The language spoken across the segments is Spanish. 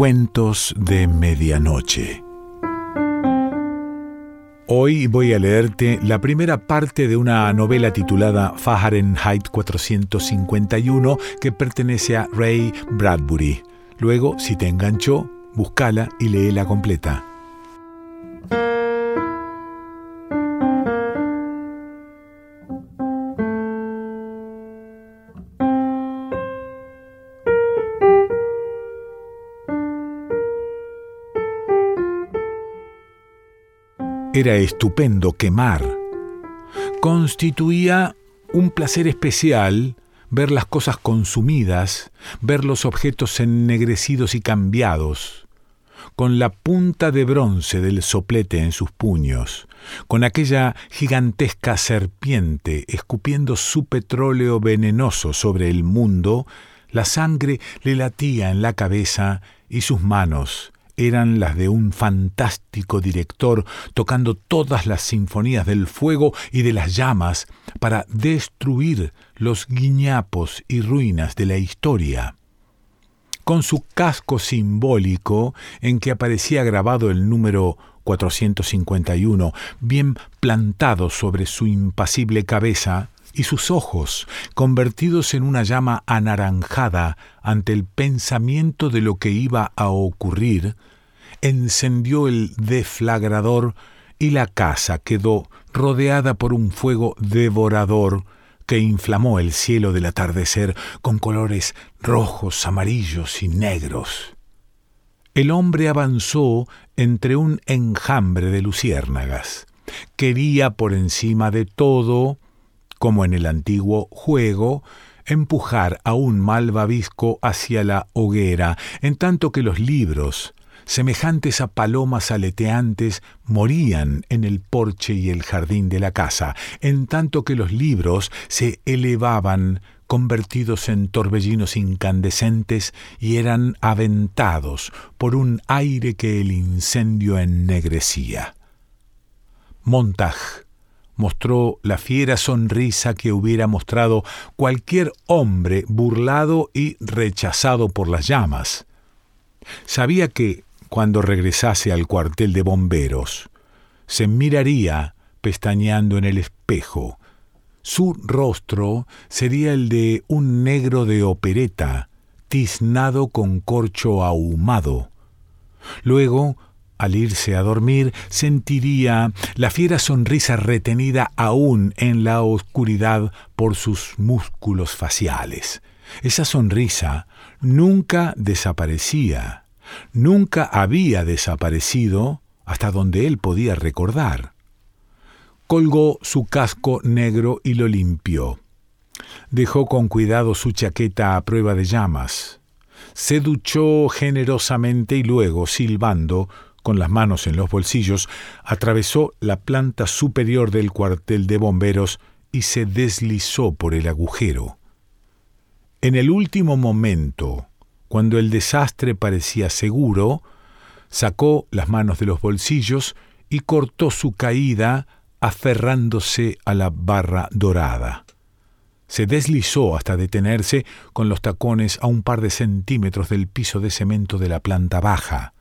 Cuentos de Medianoche. Hoy voy a leerte la primera parte de una novela titulada Fahrenheit 451 que pertenece a Ray Bradbury. Luego, si te enganchó, búscala y léela completa. Era estupendo quemar. Constituía un placer especial ver las cosas consumidas, ver los objetos ennegrecidos y cambiados, con la punta de bronce del soplete en sus puños, con aquella gigantesca serpiente escupiendo su petróleo venenoso sobre el mundo, la sangre le latía en la cabeza y sus manos eran las de un fantástico director tocando todas las sinfonías del fuego y de las llamas para destruir los guiñapos y ruinas de la historia. Con su casco simbólico en que aparecía grabado el número 451, bien plantado sobre su impasible cabeza, y sus ojos, convertidos en una llama anaranjada ante el pensamiento de lo que iba a ocurrir, encendió el deflagrador y la casa quedó rodeada por un fuego devorador que inflamó el cielo del atardecer con colores rojos, amarillos y negros. El hombre avanzó entre un enjambre de luciérnagas. Quería por encima de todo, como en el antiguo juego, empujar a un malvavisco hacia la hoguera, en tanto que los libros, semejantes a palomas aleteantes, morían en el porche y el jardín de la casa, en tanto que los libros se elevaban convertidos en torbellinos incandescentes y eran aventados por un aire que el incendio ennegrecía. Montag mostró la fiera sonrisa que hubiera mostrado cualquier hombre burlado y rechazado por las llamas. Sabía que cuando regresase al cuartel de bomberos. Se miraría pestañeando en el espejo. Su rostro sería el de un negro de opereta, tiznado con corcho ahumado. Luego, al irse a dormir, sentiría la fiera sonrisa retenida aún en la oscuridad por sus músculos faciales. Esa sonrisa nunca desaparecía nunca había desaparecido hasta donde él podía recordar. Colgó su casco negro y lo limpió. Dejó con cuidado su chaqueta a prueba de llamas. Se duchó generosamente y luego, silbando, con las manos en los bolsillos, atravesó la planta superior del cuartel de bomberos y se deslizó por el agujero. En el último momento, cuando el desastre parecía seguro, sacó las manos de los bolsillos y cortó su caída aferrándose a la barra dorada. Se deslizó hasta detenerse con los tacones a un par de centímetros del piso de cemento de la planta baja.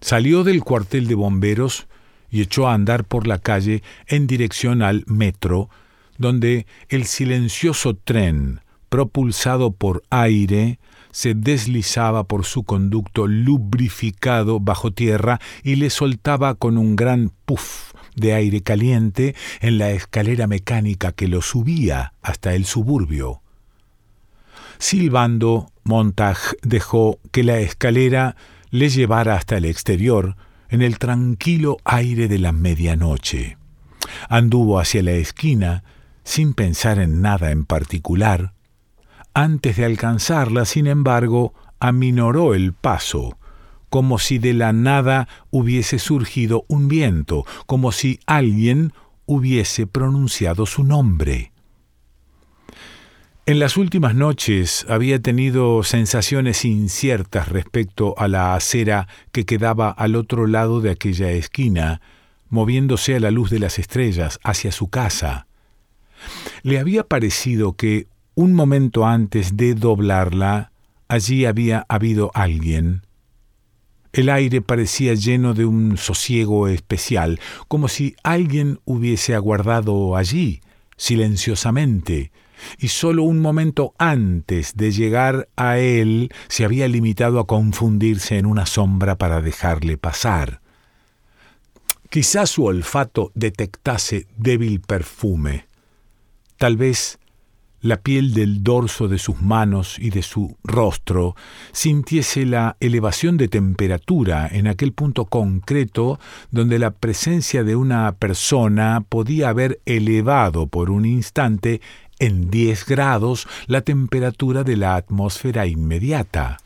Salió del cuartel de bomberos y echó a andar por la calle en dirección al metro, donde el silencioso tren, propulsado por aire, se deslizaba por su conducto lubrificado bajo tierra y le soltaba con un gran puff de aire caliente en la escalera mecánica que lo subía hasta el suburbio. Silbando, Montag dejó que la escalera le llevara hasta el exterior en el tranquilo aire de la medianoche. Anduvo hacia la esquina, sin pensar en nada en particular, antes de alcanzarla, sin embargo, aminoró el paso, como si de la nada hubiese surgido un viento, como si alguien hubiese pronunciado su nombre. En las últimas noches había tenido sensaciones inciertas respecto a la acera que quedaba al otro lado de aquella esquina, moviéndose a la luz de las estrellas hacia su casa. Le había parecido que un momento antes de doblarla, allí había habido alguien, El aire parecía lleno de un sosiego especial, como si alguien hubiese aguardado allí, silenciosamente, y solo un momento antes de llegar a él se había limitado a confundirse en una sombra para dejarle pasar. Quizás su olfato detectase débil perfume. Tal vez la piel del dorso de sus manos y de su rostro sintiese la elevación de temperatura en aquel punto concreto donde la presencia de una persona podía haber elevado por un instante en 10 grados la temperatura de la atmósfera inmediata.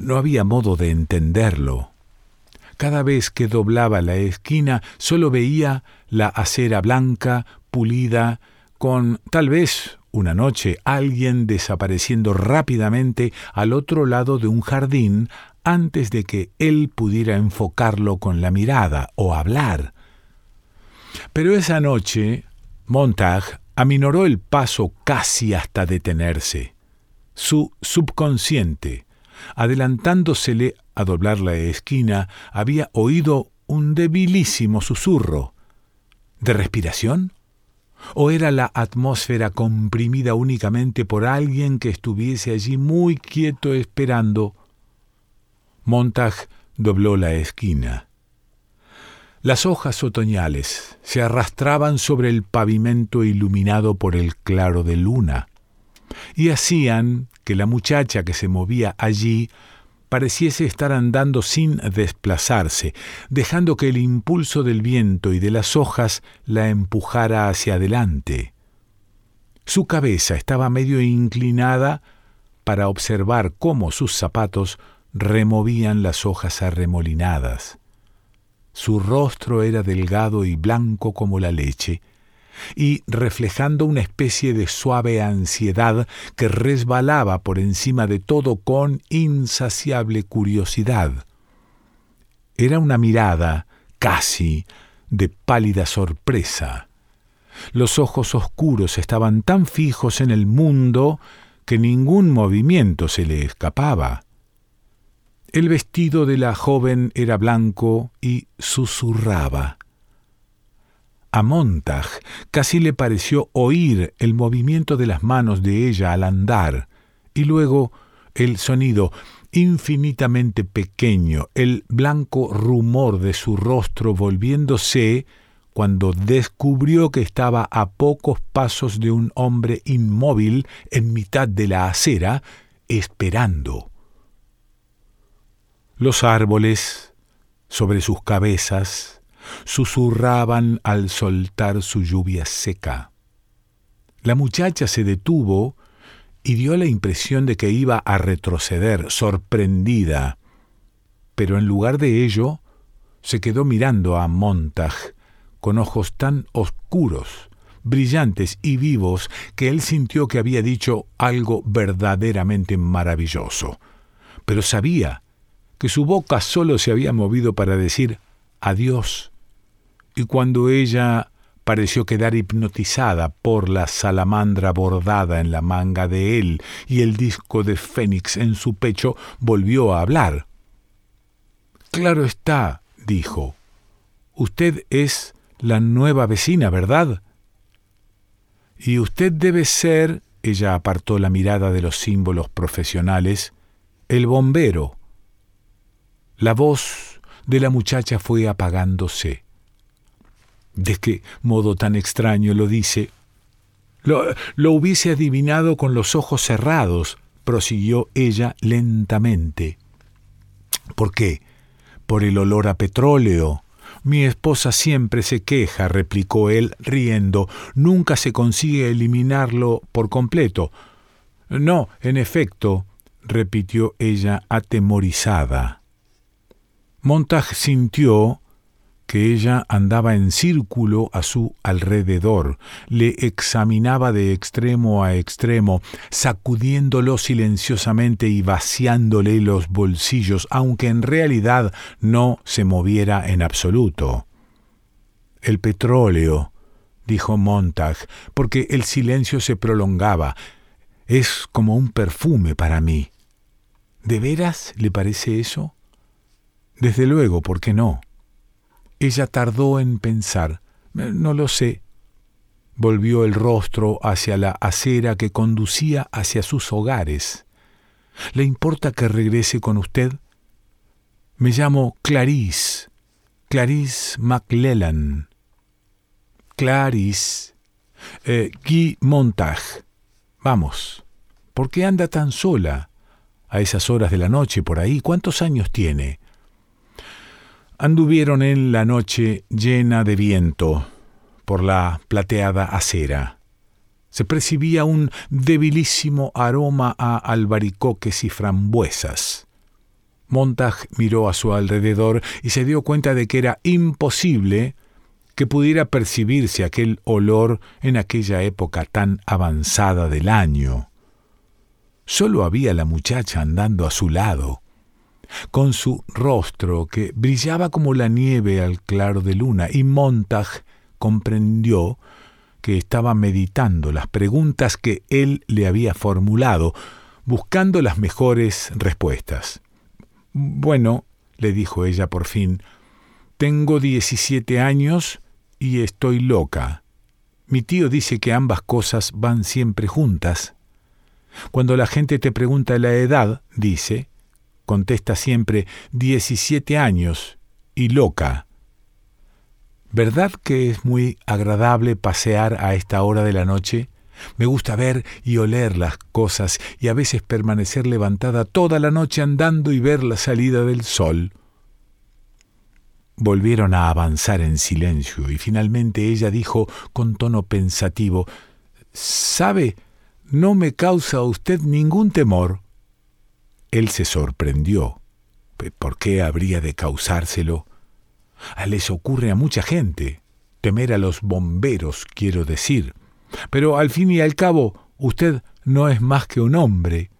No había modo de entenderlo. Cada vez que doblaba la esquina solo veía la acera blanca, pulida, con tal vez una noche alguien desapareciendo rápidamente al otro lado de un jardín antes de que él pudiera enfocarlo con la mirada o hablar. Pero esa noche Montag aminoró el paso casi hasta detenerse. Su subconsciente, adelantándosele a doblar la esquina, había oído un debilísimo susurro. ¿De respiración? ¿O era la atmósfera comprimida únicamente por alguien que estuviese allí muy quieto esperando? Montag dobló la esquina. Las hojas otoñales se arrastraban sobre el pavimento iluminado por el claro de luna, y hacían que la muchacha que se movía allí pareciese estar andando sin desplazarse, dejando que el impulso del viento y de las hojas la empujara hacia adelante. Su cabeza estaba medio inclinada para observar cómo sus zapatos removían las hojas arremolinadas. Su rostro era delgado y blanco como la leche, y reflejando una especie de suave ansiedad que resbalaba por encima de todo con insaciable curiosidad. Era una mirada casi de pálida sorpresa. Los ojos oscuros estaban tan fijos en el mundo que ningún movimiento se le escapaba. El vestido de la joven era blanco y susurraba. A Montag casi le pareció oír el movimiento de las manos de ella al andar, y luego el sonido infinitamente pequeño, el blanco rumor de su rostro volviéndose cuando descubrió que estaba a pocos pasos de un hombre inmóvil en mitad de la acera, esperando. Los árboles, sobre sus cabezas, susurraban al soltar su lluvia seca. La muchacha se detuvo y dio la impresión de que iba a retroceder, sorprendida, pero en lugar de ello se quedó mirando a Montag con ojos tan oscuros, brillantes y vivos que él sintió que había dicho algo verdaderamente maravilloso. Pero sabía que su boca solo se había movido para decir adiós y cuando ella pareció quedar hipnotizada por la salamandra bordada en la manga de él y el disco de Fénix en su pecho, volvió a hablar. Claro está, dijo. Usted es la nueva vecina, ¿verdad? Y usted debe ser, ella apartó la mirada de los símbolos profesionales, el bombero. La voz de la muchacha fue apagándose. ¿De qué modo tan extraño lo dice? Lo, lo hubiese adivinado con los ojos cerrados, prosiguió ella lentamente. ¿Por qué? Por el olor a petróleo. Mi esposa siempre se queja, replicó él, riendo. Nunca se consigue eliminarlo por completo. No, en efecto, repitió ella atemorizada. Montag sintió que ella andaba en círculo a su alrededor, le examinaba de extremo a extremo, sacudiéndolo silenciosamente y vaciándole los bolsillos, aunque en realidad no se moviera en absoluto. El petróleo, dijo Montag, porque el silencio se prolongaba, es como un perfume para mí. ¿De veras le parece eso? Desde luego, ¿por qué no? Ella tardó en pensar. No lo sé. Volvió el rostro hacia la acera que conducía hacia sus hogares. ¿Le importa que regrese con usted? Me llamo Clarice, Clarice McLellan. Clarice. Eh, Guy Montag. Vamos. ¿Por qué anda tan sola? A esas horas de la noche por ahí. ¿Cuántos años tiene? Anduvieron en la noche llena de viento por la plateada acera. Se percibía un debilísimo aroma a albaricoques y frambuesas. Montag miró a su alrededor y se dio cuenta de que era imposible que pudiera percibirse aquel olor en aquella época tan avanzada del año. Solo había la muchacha andando a su lado, con su rostro que brillaba como la nieve al claro de luna, y Montag comprendió que estaba meditando las preguntas que él le había formulado, buscando las mejores respuestas. Bueno, le dijo ella por fin, tengo diecisiete años y estoy loca. Mi tío dice que ambas cosas van siempre juntas. Cuando la gente te pregunta la edad, dice, contesta siempre diecisiete años y loca. ¿Verdad que es muy agradable pasear a esta hora de la noche? Me gusta ver y oler las cosas y a veces permanecer levantada toda la noche andando y ver la salida del sol. Volvieron a avanzar en silencio y finalmente ella dijo con tono pensativo ¿Sabe? No me causa a usted ningún temor. Él se sorprendió. ¿Por qué habría de causárselo? Ah, les ocurre a mucha gente. Temer a los bomberos, quiero decir. Pero al fin y al cabo, usted no es más que un hombre.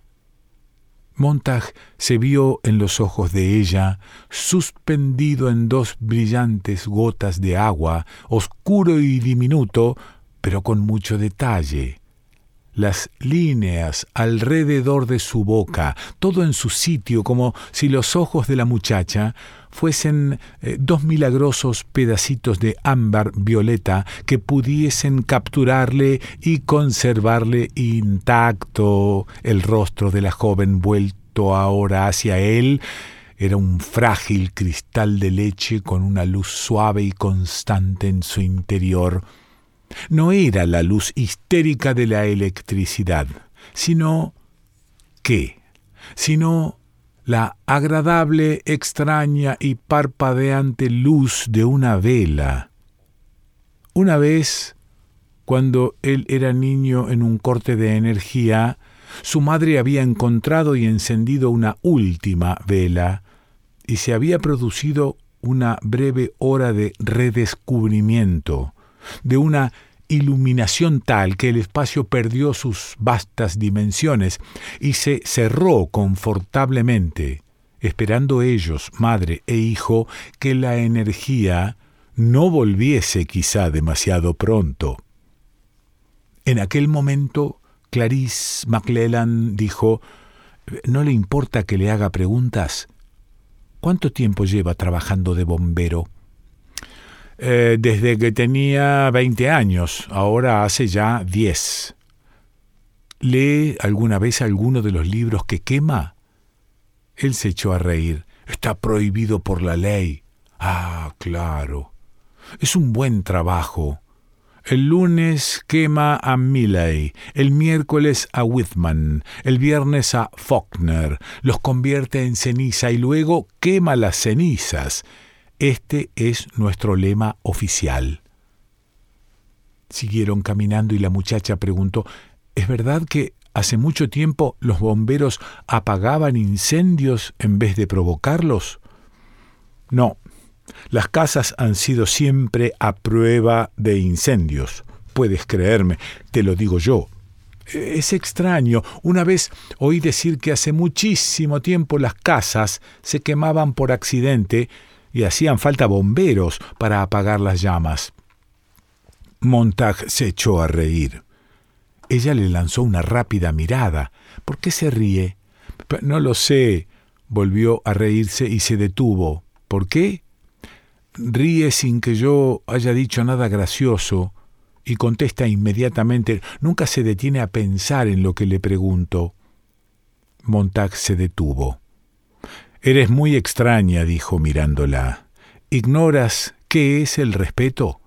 Montag se vio en los ojos de ella, suspendido en dos brillantes gotas de agua, oscuro y diminuto, pero con mucho detalle. Las líneas alrededor de su boca, todo en su sitio, como si los ojos de la muchacha fuesen eh, dos milagrosos pedacitos de ámbar violeta que pudiesen capturarle y conservarle intacto el rostro de la joven vuelto ahora hacia él, era un frágil cristal de leche con una luz suave y constante en su interior. No era la luz histérica de la electricidad, sino ¿qué? Sino la agradable, extraña y parpadeante luz de una vela. Una vez, cuando él era niño en un corte de energía, su madre había encontrado y encendido una última vela, y se había producido una breve hora de redescubrimiento, de una iluminación tal que el espacio perdió sus vastas dimensiones y se cerró confortablemente, esperando ellos, madre e hijo, que la energía no volviese quizá demasiado pronto. En aquel momento, Clarice McClellan dijo, ¿No le importa que le haga preguntas? ¿Cuánto tiempo lleva trabajando de bombero? Eh, desde que tenía 20 años, ahora hace ya 10. ¿Lee alguna vez alguno de los libros que quema? Él se echó a reír. Está prohibido por la ley. Ah, claro. Es un buen trabajo. El lunes quema a Milley, el miércoles a Whitman, el viernes a Faulkner, los convierte en ceniza y luego quema las cenizas. Este es nuestro lema oficial. Siguieron caminando y la muchacha preguntó, ¿Es verdad que hace mucho tiempo los bomberos apagaban incendios en vez de provocarlos? No, las casas han sido siempre a prueba de incendios. Puedes creerme, te lo digo yo. Es extraño. Una vez oí decir que hace muchísimo tiempo las casas se quemaban por accidente y hacían falta bomberos para apagar las llamas. Montag se echó a reír. Ella le lanzó una rápida mirada. ¿Por qué se ríe? No lo sé. Volvió a reírse y se detuvo. ¿Por qué? Ríe sin que yo haya dicho nada gracioso y contesta inmediatamente. Nunca se detiene a pensar en lo que le pregunto. Montag se detuvo. Eres muy extraña, dijo mirándola. ¿Ignoras qué es el respeto?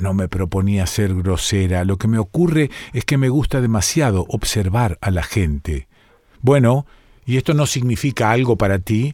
No me proponía ser grosera. Lo que me ocurre es que me gusta demasiado observar a la gente. Bueno, ¿y esto no significa algo para ti?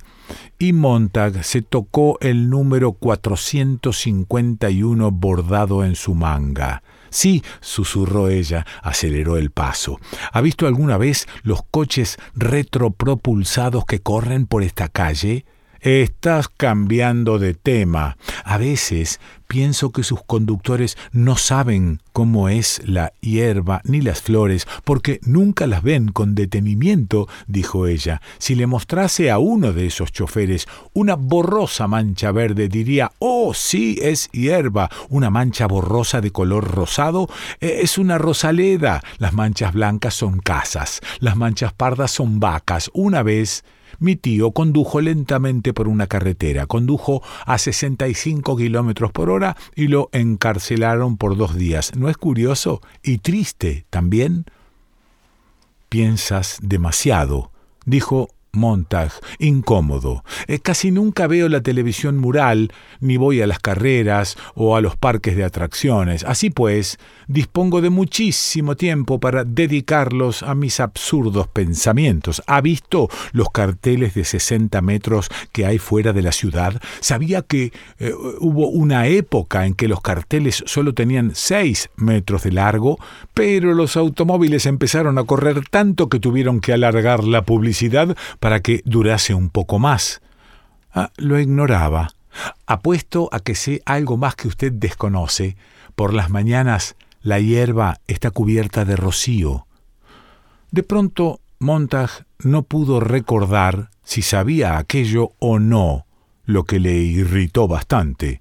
Y Montag se tocó el número 451 bordado en su manga. Sí, susurró ella, aceleró el paso. ¿Ha visto alguna vez los coches retropropulsados que corren por esta calle? Estás cambiando de tema. A veces pienso que sus conductores no saben cómo es la hierba ni las flores, porque nunca las ven con detenimiento, dijo ella. Si le mostrase a uno de esos choferes una borrosa mancha verde, diría, oh, sí, es hierba. Una mancha borrosa de color rosado eh, es una rosaleda. Las manchas blancas son casas. Las manchas pardas son vacas. Una vez mi tío condujo lentamente por una carretera, condujo a 65 kilómetros por hora y lo encarcelaron por dos días. ¿No es curioso? Y triste también. Piensas demasiado, dijo Montag, incómodo. Eh, casi nunca veo la televisión mural, ni voy a las carreras o a los parques de atracciones. Así pues, dispongo de muchísimo tiempo para dedicarlos a mis absurdos pensamientos. ¿Ha visto los carteles de 60 metros que hay fuera de la ciudad? ¿Sabía que eh, hubo una época en que los carteles solo tenían 6 metros de largo, pero los automóviles empezaron a correr tanto que tuvieron que alargar la publicidad que durase un poco más. Ah, lo ignoraba. Apuesto a que sé algo más que usted desconoce. Por las mañanas la hierba está cubierta de rocío. De pronto Montag no pudo recordar si sabía aquello o no, lo que le irritó bastante.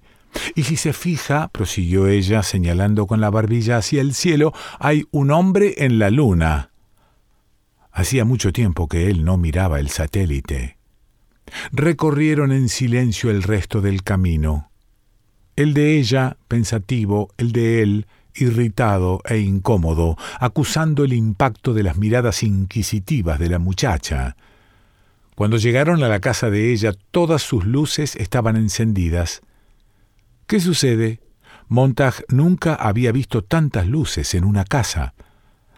Y si se fija, prosiguió ella, señalando con la barbilla hacia el cielo, hay un hombre en la luna. Hacía mucho tiempo que él no miraba el satélite. Recorrieron en silencio el resto del camino. El de ella, pensativo, el de él, irritado e incómodo, acusando el impacto de las miradas inquisitivas de la muchacha. Cuando llegaron a la casa de ella, todas sus luces estaban encendidas. ¿Qué sucede? Montag nunca había visto tantas luces en una casa.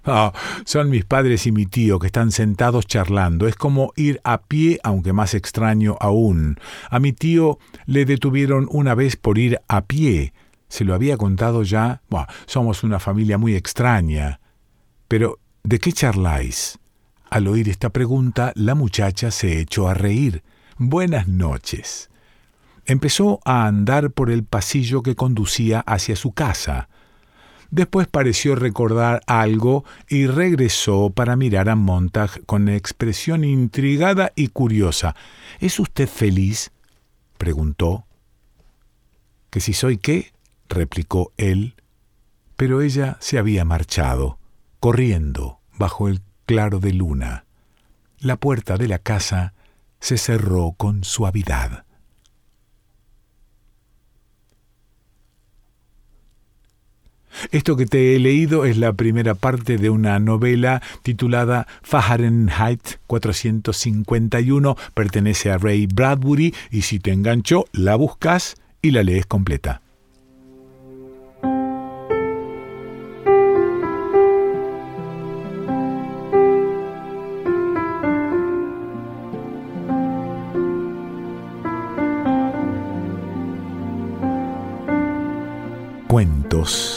Ah, son mis padres y mi tío que están sentados charlando. Es como ir a pie, aunque más extraño aún. A mi tío le detuvieron una vez por ir a pie. Se lo había contado ya. somos una familia muy extraña. Pero, ¿de qué charláis? Al oír esta pregunta, la muchacha se echó a reír. Buenas noches. Empezó a andar por el pasillo que conducía hacia su casa. Después pareció recordar algo y regresó para mirar a Montag con expresión intrigada y curiosa. ¿Es usted feliz? preguntó. ¿Que si soy qué? replicó él. Pero ella se había marchado, corriendo bajo el claro de luna. La puerta de la casa se cerró con suavidad. Esto que te he leído es la primera parte de una novela titulada Fahrenheit 451, pertenece a Ray Bradbury y si te enganchó, la buscas y la lees completa. Cuentos